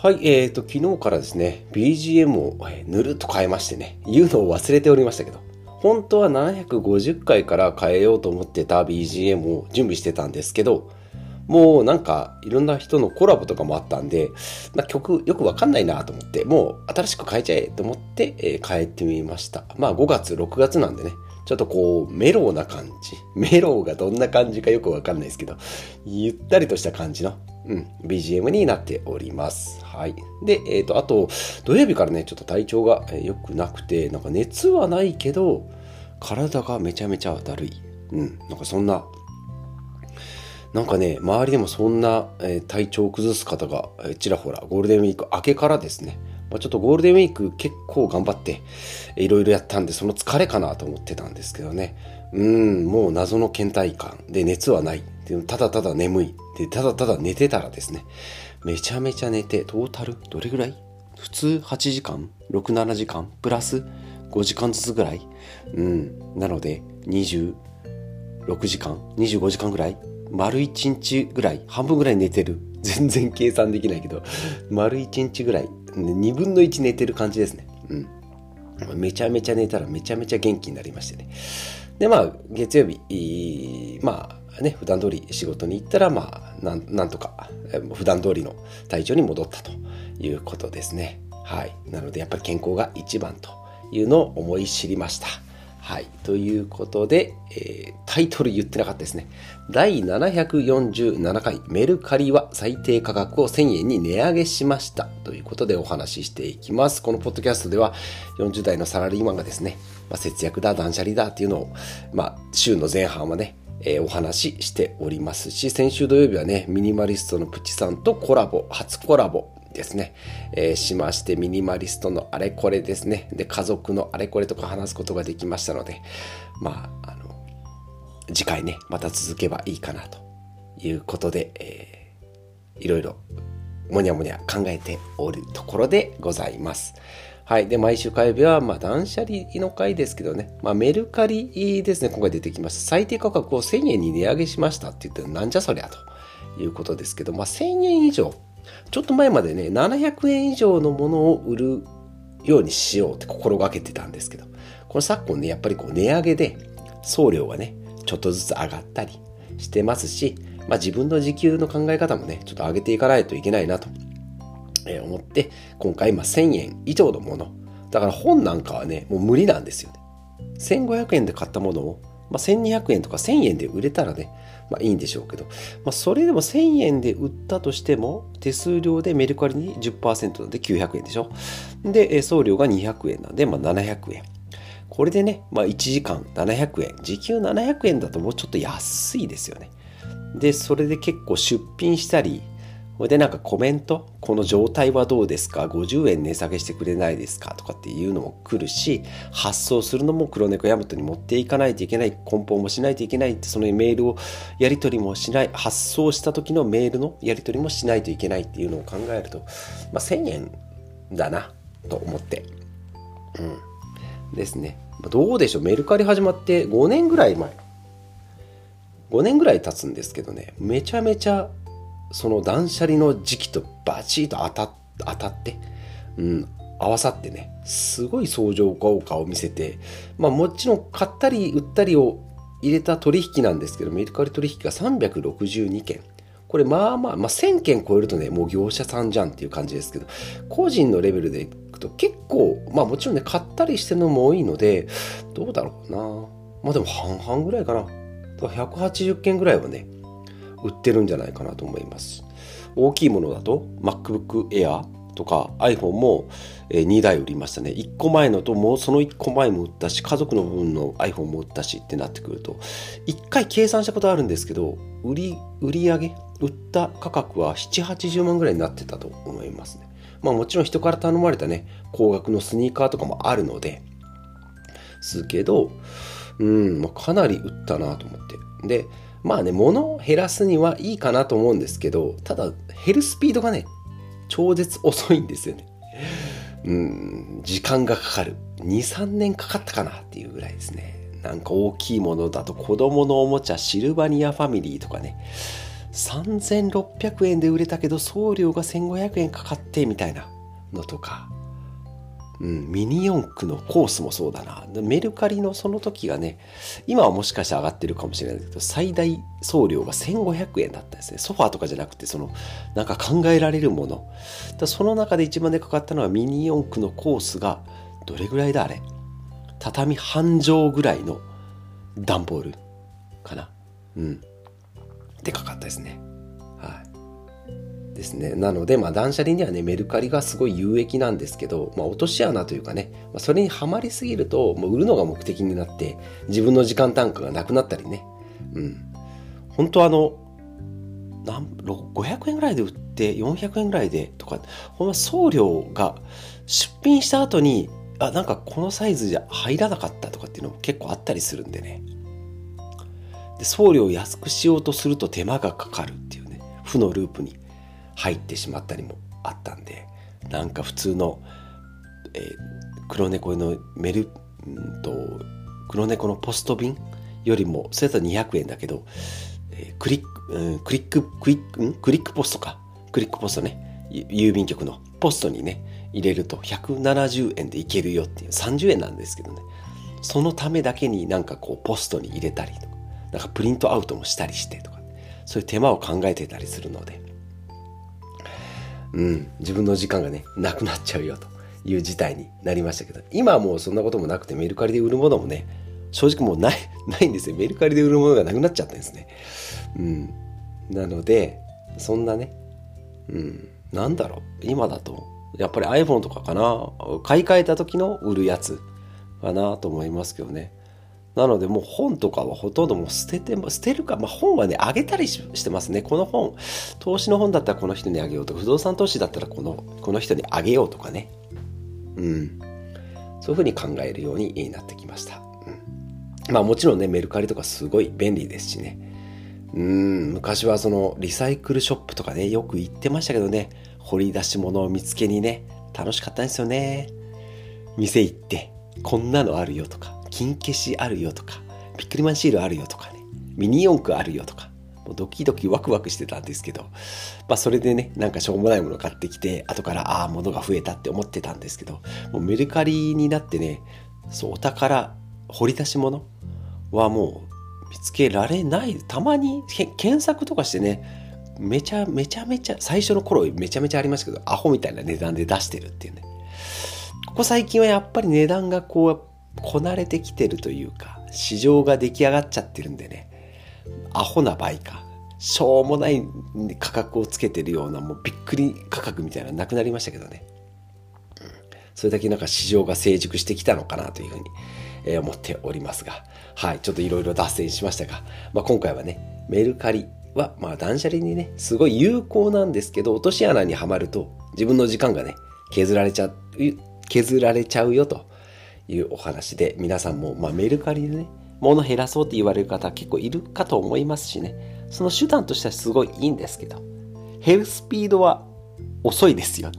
はい、えーと、昨日からですね、BGM をぬるっと変えましてね、言うのを忘れておりましたけど、本当は750回から変えようと思ってた BGM を準備してたんですけど、もうなんかいろんな人のコラボとかもあったんで、ま、曲よくわかんないなと思って、もう新しく変えちゃえと思って、え、変えてみました。まあ5月、6月なんでね、ちょっとこう、メローな感じ。メローがどんな感じかよくわかんないですけど、ゆったりとした感じの、うん、BGM になっております。はい。で、えっ、ー、と、あと、土曜日からね、ちょっと体調が良くなくて、なんか熱はないけど、体がめちゃめちゃだるい。うん、なんかそんな、なんかね、周りでもそんな、えー、体調を崩す方が、えー、ちらほら、ゴールデンウィーク明けからですね、まあ、ちょっとゴールデンウィーク結構頑張っていろいろやったんでその疲れかなと思ってたんですけどね。うんもう謎の倦怠感で熱はない。ただただ眠い。でただただ寝てたらですねめちゃめちゃ寝てトータルどれぐらい？普通8時間？67時間？プラス？5時間ずつぐらい？うん。なので26時間？25時間ぐらい？丸1日ぐらい？半分ぐらい寝てる。全然計算できないけど。丸1日ぐらい2分の1寝てる感じですね。うん。めちゃめちゃ寝たらめちゃめちゃ元気になりましてね。で、まあ、月曜日、まあね、普段通り仕事に行ったら、まあ、なんなんとか、普段通りの体調に戻ったということですね。はい。なので、やっぱり健康が一番というのを思い知りました。はい。ということで、えー、タイトル言ってなかったですね。第747回メルカリは最低価格を1000円に値上げしました。ということでお話ししていきます。このポッドキャストでは40代のサラリーマンがですね、まあ、節約だ、断捨離だっていうのを、まあ、週の前半はね、えー、お話ししておりますし、先週土曜日はね、ミニマリストのプチさんとコラボ、初コラボですね、えー、しましてミニマリストのあれこれですねで家族のあれこれとか話すことができましたのでまああの次回ねまた続けばいいかなということで、えー、いろいろもにゃもにゃ考えておるところでございます。はい。で、毎週火曜日は、まあ、断捨離の回ですけどね、まあ、メルカリですね、今回出てきました。最低価格を1000円に値上げしましたって言って、なんじゃそりゃということですけど、まあ、1000円以上ちょっと前までね、700円以上のものを売るようにしようって心がけてたんですけど、この昨今ね、やっぱりこう値上げで送料がね、ちょっとずつ上がったりしてますし、まあ自分の時給の考え方もね、ちょっと上げていかないといけないなと思って、今回まあ1000円以上のもの、だから本なんかはね、もう無理なんですよね。1500円で買ったものを、まあ、1200円とか1000円で売れたらね、まあいいんでしょうけど、まあ、それでも1000円で売ったとしても、手数料でメルカリに10%なんで900円でしょ。で、送料が200円なんで、まあ、700円。これでね、まあ、1時間700円。時給700円だともうちょっと安いですよね。で、それで結構出品したり、それでなんかコメント、この状態はどうですか ?50 円値下げしてくれないですか？とかっていうのも来るし、発送するのも黒猫ヤマトに持っていかないといけない、梱包もしないといけないって、そのメールをやり取りもしない、発送した時のメールのやり取りもしないといけないっていうのを考えると、まあ、1000円だなと思って。うん。ですね。どうでしょう？メルカリ始まって5年ぐらい前。5年ぐらい経つんですけどね、めちゃめちゃその断捨離の時期とバチッと当た当たって、うん、合わさってね、すごい相乗効果を見せて、まあもちろん買ったり売ったりを入れた取引なんですけど、メルカリ取引が362件。これまあまあ、まあ1000件超えるとね、もう業者さんじゃんっていう感じですけど、個人のレベルでいくと結構、まあもちろんね、買ったりしてるのも多いので、どうだろうな。まあでも半々ぐらいかな。180件ぐらいはね、売ってるんじゃないかなと思います。大きいものだと MacBook Air とか iPhone も2台売りましたね。1個前のともうその1個前も売ったし、家族の分の iPhone も売ったしってなってくると、1回計算したことあるんですけど、売り、売り上げ、売った価格は7、80万ぐらいになってたと思いますね。まあもちろん人から頼まれたね、高額のスニーカーとかもあるので、すけど、うん、ま、かなり売ったなと思って。で、まあね、物を減らすにはいいかなと思うんですけど、ただ、減るスピードがね、超絶遅いんですよね。うん、時間がかかる。2、3年かかったかなっていうぐらいですね。なんか大きいものだと子供のおもちゃシルバニアファミリーとかね。3600円で売れたけど送料が1500円かかってみたいなのとか、うん、ミニ四駆のコースもそうだな。メルカリのその時がね、今はもしかして上がってるかもしれないけど、最大送料が1500円だったんですね。ソファーとかじゃなくて、その、なんか考えられるもの。だその中で一番でかかったのはミニ四駆のコースが、どれぐらいだあれ？畳半畳ぐらいの段ボールかな。うん。でかかったですね。ですね。なので、まあ断捨離にはね、メルカリがすごい有益なんですけど、まあ落とし穴というかね、まあ、それにはまりすぎると、もう売るのが目的になって、自分の時間単価がなくなったりね。うん。本当あの、なん500円ぐらいで売って400円ぐらいでとか、ほんま送料が出品した後に、あ、なんかこのサイズじゃ入らなかったとかっていうのも結構あったりするんでね。で送料を安くしようとすると手間がかかるっていうね負のループに入ってしまったりもあったんでなんか普通の、えー、黒猫のメルんと黒猫のポスト便よりもそれだと200円だけど、えー、クリック、うん、クリッククリックんクリックポストか。クリックポストね。郵便局のポストにね入れると170円でいけるよっていう30円なんですけどね。そのためだけになんかこうポストに入れたりとかなんかプリントアウトもしたりしてとか、そういう手間を考えてたりするので、うん、自分の時間がね、なくなっちゃうよという事態になりましたけど、今はもうそんなこともなくてメルカリで売るものもね、正直もうない、ないんですよ。メルカリで売るものがなくなっちゃったんですね。うん。なので、そんなね、うん、なんだろう、今だと、やっぱり iPhone とかかな、買い替えた時の売るやつかなと思いますけどね。なのでもう本とかはほとんどもう捨てて、捨てるか、まあ本はね、あげたりしてますね。この本、投資の本だったらこの人にあげようとか、不動産投資だったらこの、この人にあげようとかね。うん。そういうふうに考えるようになってきました。うん。まあもちろんね、メルカリとかすごい便利ですしね。うん、昔はそのリサイクルショップとかね、よく行ってましたけどね、掘り出し物を見つけにね、楽しかったんですよね。店行って、こんなのあるよとか、金消しあるよとか、ビックリマンシールあるよとかね、ミニ四駆あるよとか、もうドキドキワクワクしてたんですけど、まあそれでね、なんかしょうもないもの買ってきて、後からああ、物が増えたって思ってたんですけど、もうメルカリになってね、そう、お宝、掘り出し物はもう見つけられない。たまに検索とかしてね、めちゃめちゃめちゃ、最初の頃めちゃめちゃありましたけど、アホみたいな値段で出してるっていうね。ここ最近はやっぱり値段がこう、こなれてきてるというか、市場が出来上がっちゃってるんでね、アホな倍か、しょうもない価格をつけてるような、もうびっくり価格みたいなのなくなりましたけどね。うん、それだけなんか市場が成熟してきたのかなというふうに、え思っておりますが、はい、ちょっといろいろ脱線しましたが、まあ、今回はね、メルカリは、まあ断捨離にね、すごい有効なんですけど、落とし穴にはまると、自分の時間がね、削られちゃう、削られちゃうよと。いうお話で、皆さんも、まあ、メルカリでね、物減らそうって言われる方結構いるかと思いますしね、その手段としてはすごいいいんですけど、減るスピードは遅いですよ。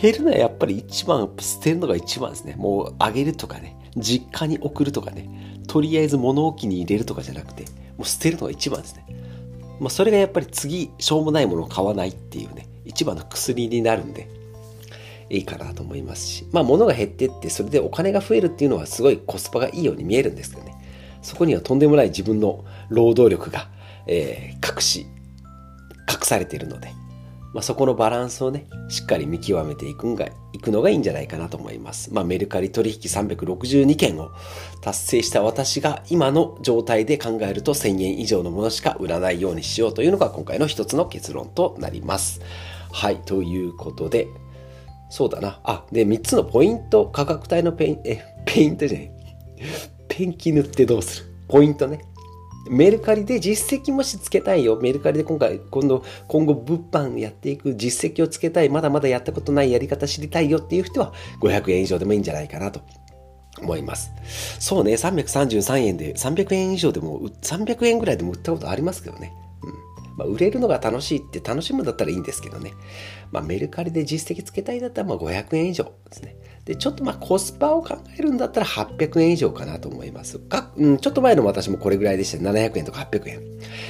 減るのはやっぱり一番、捨てるのが一番ですね。もうあげるとかね、実家に送るとかね、とりあえず物置に入れるとかじゃなくて、もう捨てるのが一番ですね。まあ、それがやっぱり次、しょうもないものを買わないっていうね、一番の薬になるんで、いいかなと思いますし、まあ物が減ってって、それでお金が増えるっていうのはすごいコスパがいいように見えるんですけどね。そこにはとんでもない自分の労働力が、えー、隠し、隠されているので、まあ、そこのバランスをね、しっかり見極めていくんが、いくのがいいんじゃないかなと思います。まあ、メルカリ取引362件を達成した私が今の状態で考えると1000円以上のものしか売らないようにしようというのが今回の一つの結論となります。はい、ということで、そうだな。あ、で、3つのポイント、価格帯のペイン、え、ペイントじゃない。ペンキ塗ってどうするポイントね。メルカリで実績もしつけたいよ。メルカリで今回、今度、今後物販やっていく実績をつけたい。まだまだやったことないやり方知りたいよっていう人は500円以上でもいいんじゃないかなと思います。そうね、333円で、300円以上でも、300円ぐらいでも売ったことありますけどね。まあ、売れるのが楽しいって楽しむんだったらいいんですけどね。まあ、メルカリで実績つけたいだったらまあ500円以上ですね。で、ちょっとまあコスパを考えるんだったら800円以上かなと思います。かうん、ちょっと前の私もこれぐらいでした。700円とか800円。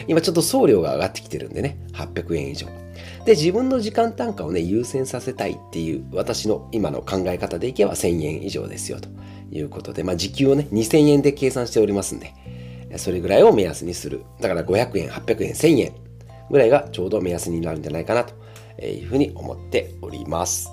今ちょっと送料が上がってきてるんでね、800円以上。で、自分の時間単価をね、優先させたいっていう私の今の考え方でいけば1000円以上ですよということで、まあ時給をね、2000円で計算しておりますんで、それぐらいを目安にする。だから500円、800円、1000円ぐらいがちょうど目安になるんじゃないかなというふうに思っております。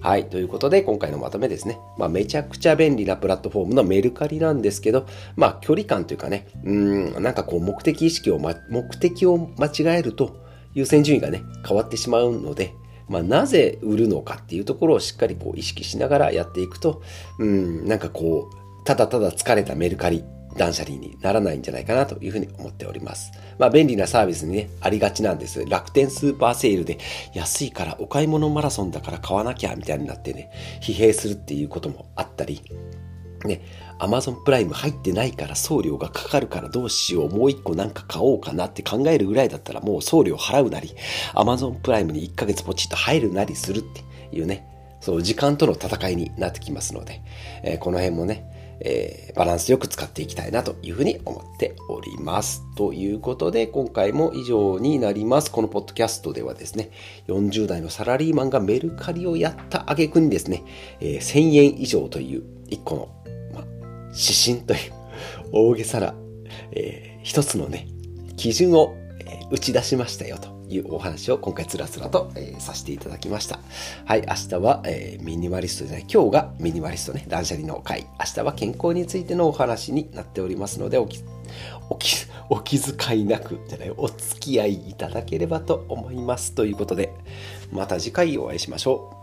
はい。ということで、今回のまとめですね。まあ、めちゃくちゃ便利なプラットフォームのメルカリなんですけど、まあ、距離感というかね、うん、なんかこう、目的意識を、ま、目的を間違えると、優先順位がね、変わってしまうので、まあ、なぜ売るのかっていうところをしっかりこう意識しながらやっていくと、うん、なんかこう、ただただ疲れたメルカリ断捨離にならないんじゃないかなというふうに思っております。まあ便利なサービスにね、ありがちなんです。楽天スーパーセールで安いからお買い物マラソンだから買わなきゃみたいになってね、疲弊するっていうこともあったり、ね、アマゾンプライム入ってないから送料がかかるからどうしよう、もう一個なんか買おうかなって考えるぐらいだったらもう送料払うなり、アマゾンプライムに1ヶ月ポチッと入るなりするっていうね、そう時間との戦いになってきますので、えー、この辺もね、えー、バランスよく使っていきたいなというふうに思っております。ということで、今回も以上になります。このポッドキャストではですね、40代のサラリーマンがメルカリをやった挙句にですね、えー、1000円以上という一個の、ま指針という大げさな、えー、一つのね、基準を、打ち出しましたよと。いうお話を今回つらつらと、えー、させていただきました。はい、明日は、えー、ミニマリストじゃない、今日がミニマリストね、断捨離の回。明日は健康についてのお話になっておりますので、おき、おき、お気遣いなく、じゃない、お付き合いいただければと思います。ということで、また次回お会いしましょう。